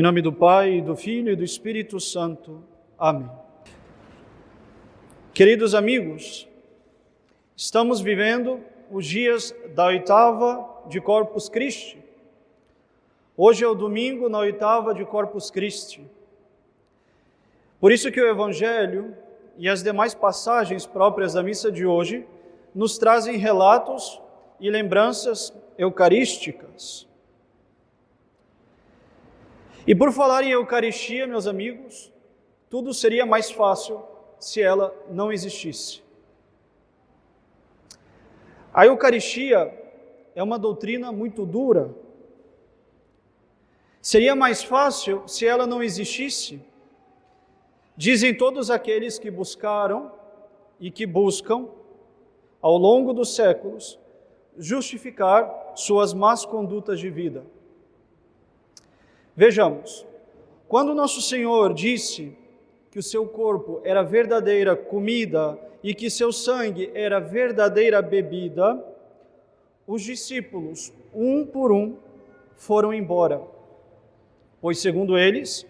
Em nome do Pai, do Filho e do Espírito Santo. Amém. Queridos amigos, estamos vivendo os dias da oitava de Corpus Christi. Hoje é o domingo na oitava de Corpus Christi. Por isso que o Evangelho e as demais passagens próprias da missa de hoje nos trazem relatos e lembranças eucarísticas. E por falar em Eucaristia, meus amigos, tudo seria mais fácil se ela não existisse. A Eucaristia é uma doutrina muito dura. Seria mais fácil se ela não existisse. Dizem todos aqueles que buscaram e que buscam, ao longo dos séculos, justificar suas más condutas de vida. Vejamos, quando nosso Senhor disse que o seu corpo era verdadeira comida e que seu sangue era verdadeira bebida, os discípulos, um por um, foram embora, pois, segundo eles,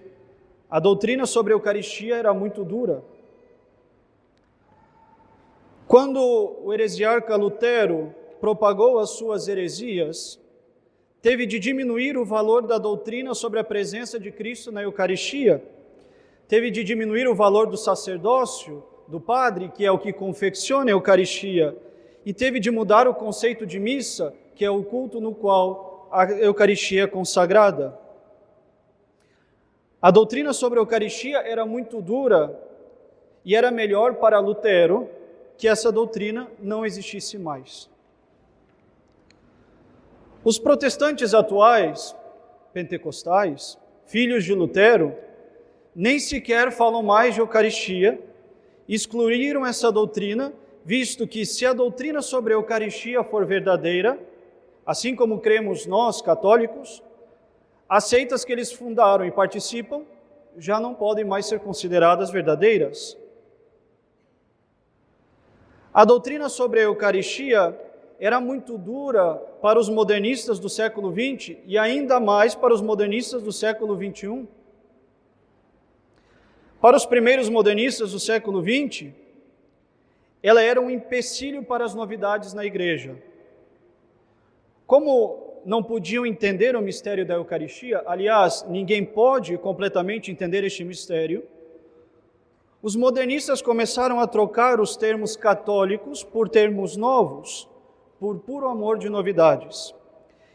a doutrina sobre a Eucaristia era muito dura. Quando o heresiarca Lutero propagou as suas heresias, teve de diminuir o valor da doutrina sobre a presença de Cristo na Eucaristia, teve de diminuir o valor do sacerdócio, do padre, que é o que confecciona a Eucaristia, e teve de mudar o conceito de missa, que é o culto no qual a Eucaristia é consagrada. A doutrina sobre a Eucaristia era muito dura e era melhor para Lutero que essa doutrina não existisse mais. Os protestantes atuais, pentecostais, filhos de Lutero, nem sequer falam mais de Eucaristia, excluíram essa doutrina, visto que se a doutrina sobre a Eucaristia for verdadeira, assim como cremos nós, católicos, as seitas que eles fundaram e participam já não podem mais ser consideradas verdadeiras. A doutrina sobre a Eucaristia era muito dura para os modernistas do século XX e ainda mais para os modernistas do século XXI. Para os primeiros modernistas do século XX, ela era um empecilho para as novidades na igreja. Como não podiam entender o mistério da Eucaristia, aliás, ninguém pode completamente entender este mistério, os modernistas começaram a trocar os termos católicos por termos novos, por puro amor de novidades.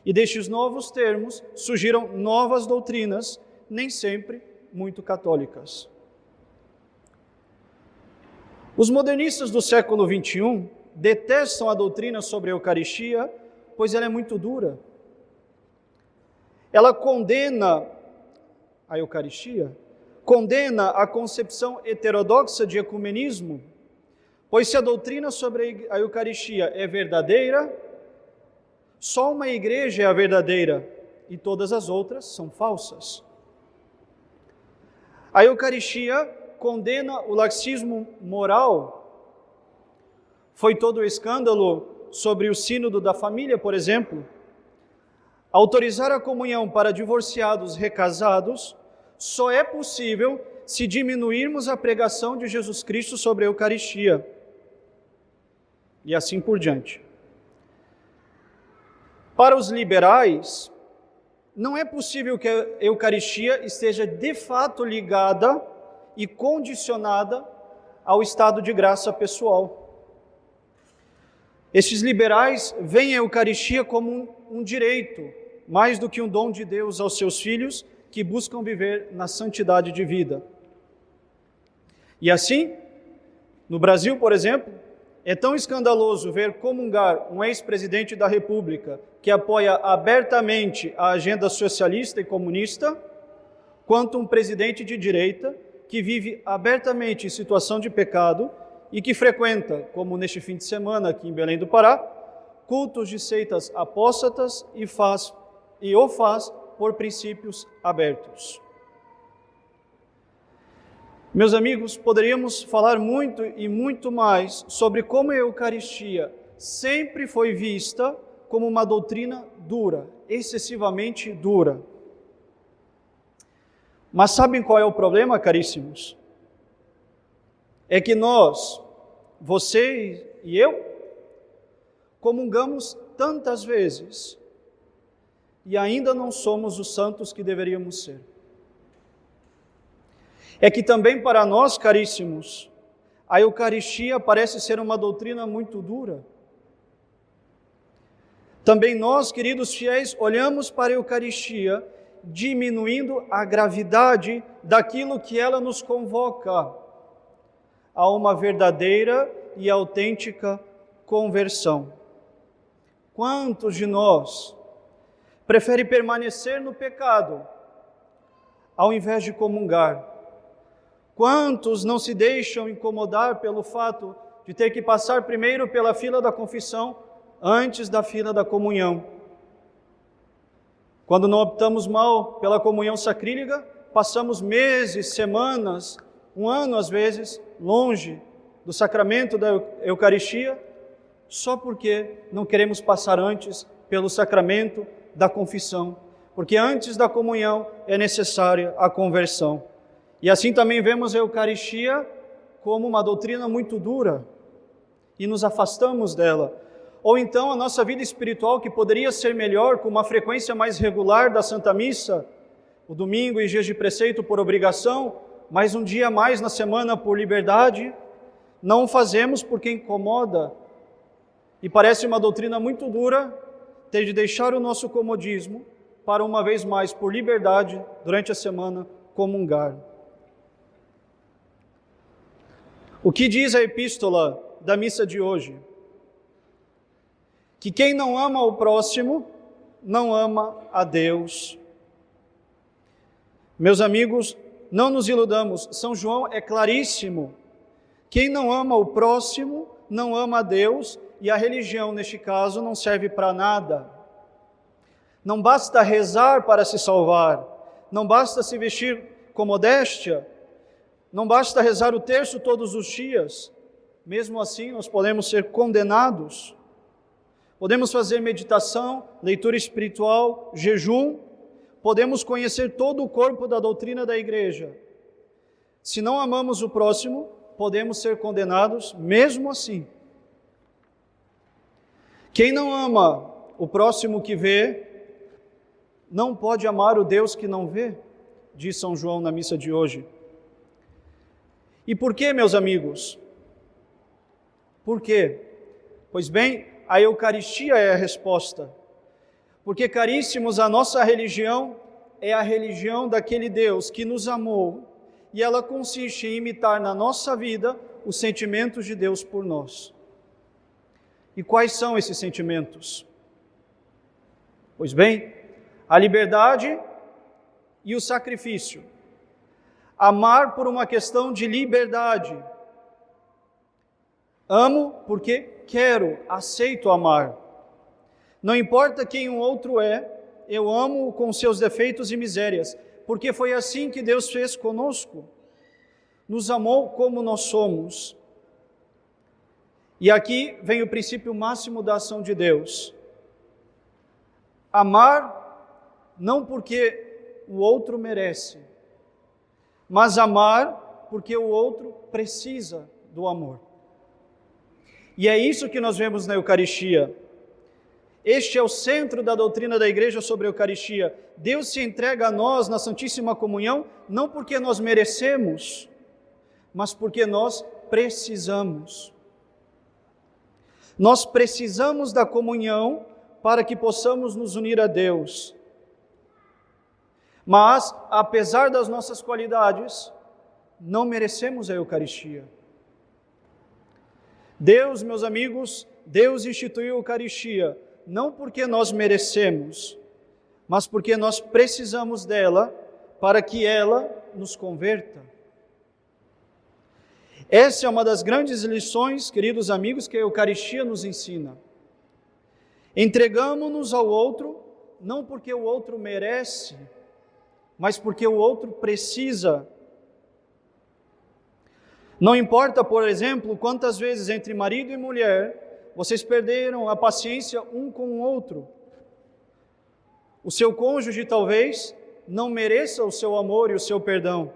E destes novos termos surgiram novas doutrinas, nem sempre muito católicas. Os modernistas do século XXI detestam a doutrina sobre a Eucaristia, pois ela é muito dura. Ela condena a Eucaristia, condena a concepção heterodoxa de ecumenismo, Pois se a doutrina sobre a Eucaristia é verdadeira, só uma igreja é a verdadeira e todas as outras são falsas. A Eucaristia condena o laxismo moral. Foi todo o escândalo sobre o sínodo da família, por exemplo. Autorizar a comunhão para divorciados recasados só é possível se diminuirmos a pregação de Jesus Cristo sobre a Eucaristia e assim por diante. Para os liberais, não é possível que a Eucaristia esteja de fato ligada e condicionada ao estado de graça pessoal. Estes liberais veem a Eucaristia como um, um direito, mais do que um dom de Deus aos seus filhos que buscam viver na santidade de vida. E assim, no Brasil, por exemplo, é tão escandaloso ver comungar um ex-presidente da República que apoia abertamente a agenda socialista e comunista, quanto um presidente de direita que vive abertamente em situação de pecado e que frequenta, como neste fim de semana aqui em Belém do Pará, cultos de seitas apóstatas e faz e o faz por princípios abertos. Meus amigos, poderíamos falar muito e muito mais sobre como a Eucaristia sempre foi vista como uma doutrina dura, excessivamente dura. Mas sabem qual é o problema, caríssimos? É que nós, você e eu, comungamos tantas vezes e ainda não somos os santos que deveríamos ser. É que também para nós, caríssimos, a Eucaristia parece ser uma doutrina muito dura. Também nós, queridos fiéis, olhamos para a Eucaristia diminuindo a gravidade daquilo que ela nos convoca a uma verdadeira e autêntica conversão. Quantos de nós prefere permanecer no pecado ao invés de comungar? Quantos não se deixam incomodar pelo fato de ter que passar primeiro pela fila da confissão antes da fila da comunhão? Quando não optamos mal pela comunhão sacrílega, passamos meses, semanas, um ano às vezes, longe do sacramento da Eucaristia, só porque não queremos passar antes pelo sacramento da confissão, porque antes da comunhão é necessária a conversão. E assim também vemos a Eucaristia como uma doutrina muito dura e nos afastamos dela. Ou então a nossa vida espiritual, que poderia ser melhor com uma frequência mais regular da Santa Missa, o domingo e dias de preceito por obrigação, mas um dia mais na semana por liberdade, não fazemos porque incomoda e parece uma doutrina muito dura ter de deixar o nosso comodismo para uma vez mais por liberdade durante a semana comungar. O que diz a epístola da missa de hoje? Que quem não ama o próximo, não ama a Deus. Meus amigos, não nos iludamos, São João é claríssimo. Quem não ama o próximo, não ama a Deus, e a religião, neste caso, não serve para nada. Não basta rezar para se salvar, não basta se vestir com modéstia, não basta rezar o terço todos os dias, mesmo assim nós podemos ser condenados. Podemos fazer meditação, leitura espiritual, jejum, podemos conhecer todo o corpo da doutrina da igreja. Se não amamos o próximo, podemos ser condenados mesmo assim. Quem não ama o próximo que vê, não pode amar o Deus que não vê, diz São João na missa de hoje. E por que, meus amigos? Por quê? Pois bem, a Eucaristia é a resposta. Porque, caríssimos, a nossa religião é a religião daquele Deus que nos amou e ela consiste em imitar na nossa vida os sentimentos de Deus por nós. E quais são esses sentimentos? Pois bem, a liberdade e o sacrifício amar por uma questão de liberdade. Amo porque quero, aceito amar. Não importa quem o outro é, eu amo com seus defeitos e misérias, porque foi assim que Deus fez conosco. Nos amou como nós somos. E aqui vem o princípio máximo da ação de Deus. Amar não porque o outro merece, mas amar porque o outro precisa do amor. E é isso que nós vemos na Eucaristia. Este é o centro da doutrina da igreja sobre a Eucaristia. Deus se entrega a nós na Santíssima Comunhão não porque nós merecemos, mas porque nós precisamos. Nós precisamos da comunhão para que possamos nos unir a Deus. Mas, apesar das nossas qualidades, não merecemos a Eucaristia. Deus, meus amigos, Deus instituiu a Eucaristia não porque nós merecemos, mas porque nós precisamos dela para que ela nos converta. Essa é uma das grandes lições, queridos amigos, que a Eucaristia nos ensina. Entregamos-nos ao outro não porque o outro merece, mas porque o outro precisa. Não importa, por exemplo, quantas vezes entre marido e mulher vocês perderam a paciência um com o outro. O seu cônjuge talvez não mereça o seu amor e o seu perdão,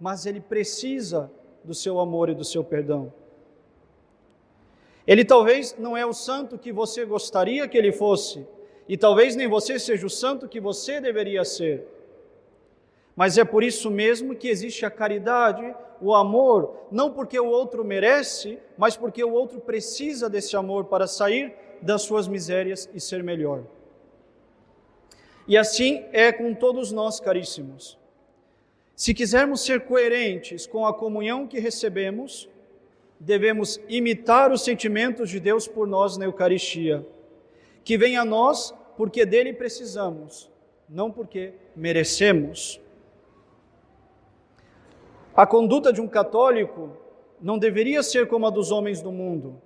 mas ele precisa do seu amor e do seu perdão. Ele talvez não é o santo que você gostaria que ele fosse, e talvez nem você seja o santo que você deveria ser. Mas é por isso mesmo que existe a caridade, o amor, não porque o outro merece, mas porque o outro precisa desse amor para sair das suas misérias e ser melhor. E assim é com todos nós, caríssimos. Se quisermos ser coerentes com a comunhão que recebemos, devemos imitar os sentimentos de Deus por nós na Eucaristia, que vem a nós porque dele precisamos, não porque merecemos. A conduta de um católico não deveria ser como a dos homens do mundo.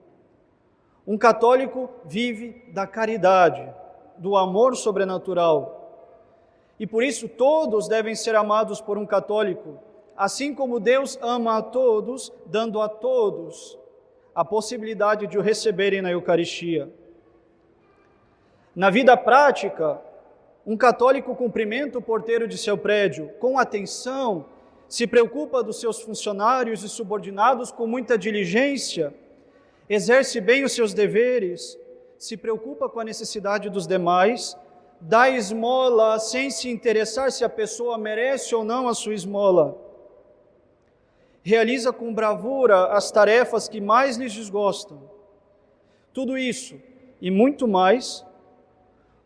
Um católico vive da caridade, do amor sobrenatural. E por isso todos devem ser amados por um católico, assim como Deus ama a todos, dando a todos a possibilidade de o receberem na Eucaristia. Na vida prática, um católico cumprimenta o porteiro de seu prédio com atenção, se preocupa dos seus funcionários e subordinados com muita diligência, exerce bem os seus deveres, se preocupa com a necessidade dos demais, dá esmola sem se interessar se a pessoa merece ou não a sua esmola. Realiza com bravura as tarefas que mais lhes desgostam. Tudo isso e muito mais,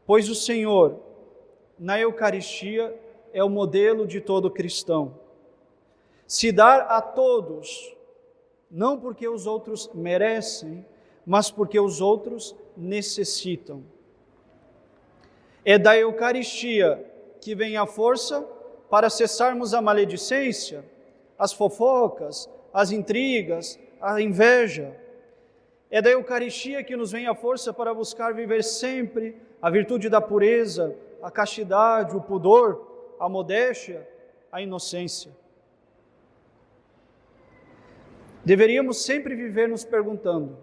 pois o Senhor, na Eucaristia, é o modelo de todo cristão se dar a todos, não porque os outros merecem, mas porque os outros necessitam. É da Eucaristia que vem a força para cessarmos a maledicência, as fofocas, as intrigas, a inveja. É da Eucaristia que nos vem a força para buscar viver sempre a virtude da pureza, a castidade, o pudor, a modéstia, a inocência. Deveríamos sempre viver nos perguntando: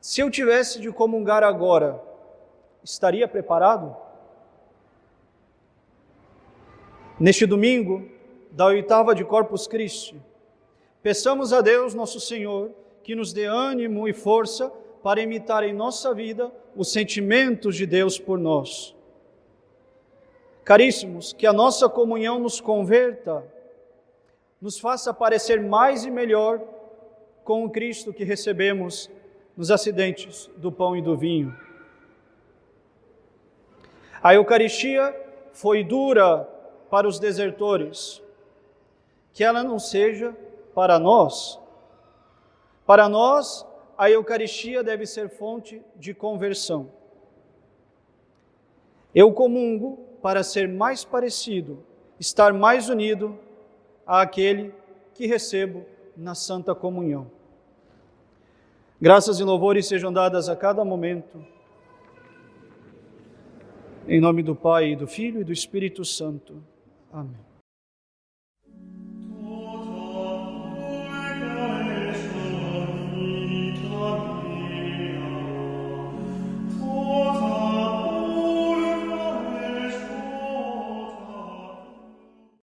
se eu tivesse de comungar agora, estaria preparado? Neste domingo, da oitava de Corpus Christi, peçamos a Deus, nosso Senhor, que nos dê ânimo e força para imitar em nossa vida os sentimentos de Deus por nós. Caríssimos, que a nossa comunhão nos converta nos faça parecer mais e melhor com o Cristo que recebemos nos acidentes do pão e do vinho. A Eucaristia foi dura para os desertores, que ela não seja para nós. Para nós, a Eucaristia deve ser fonte de conversão. Eu comungo para ser mais parecido, estar mais unido àquele que recebo na Santa Comunhão. Graças e louvores sejam dadas a cada momento. Em nome do Pai, do Filho e do Espírito Santo. Amém.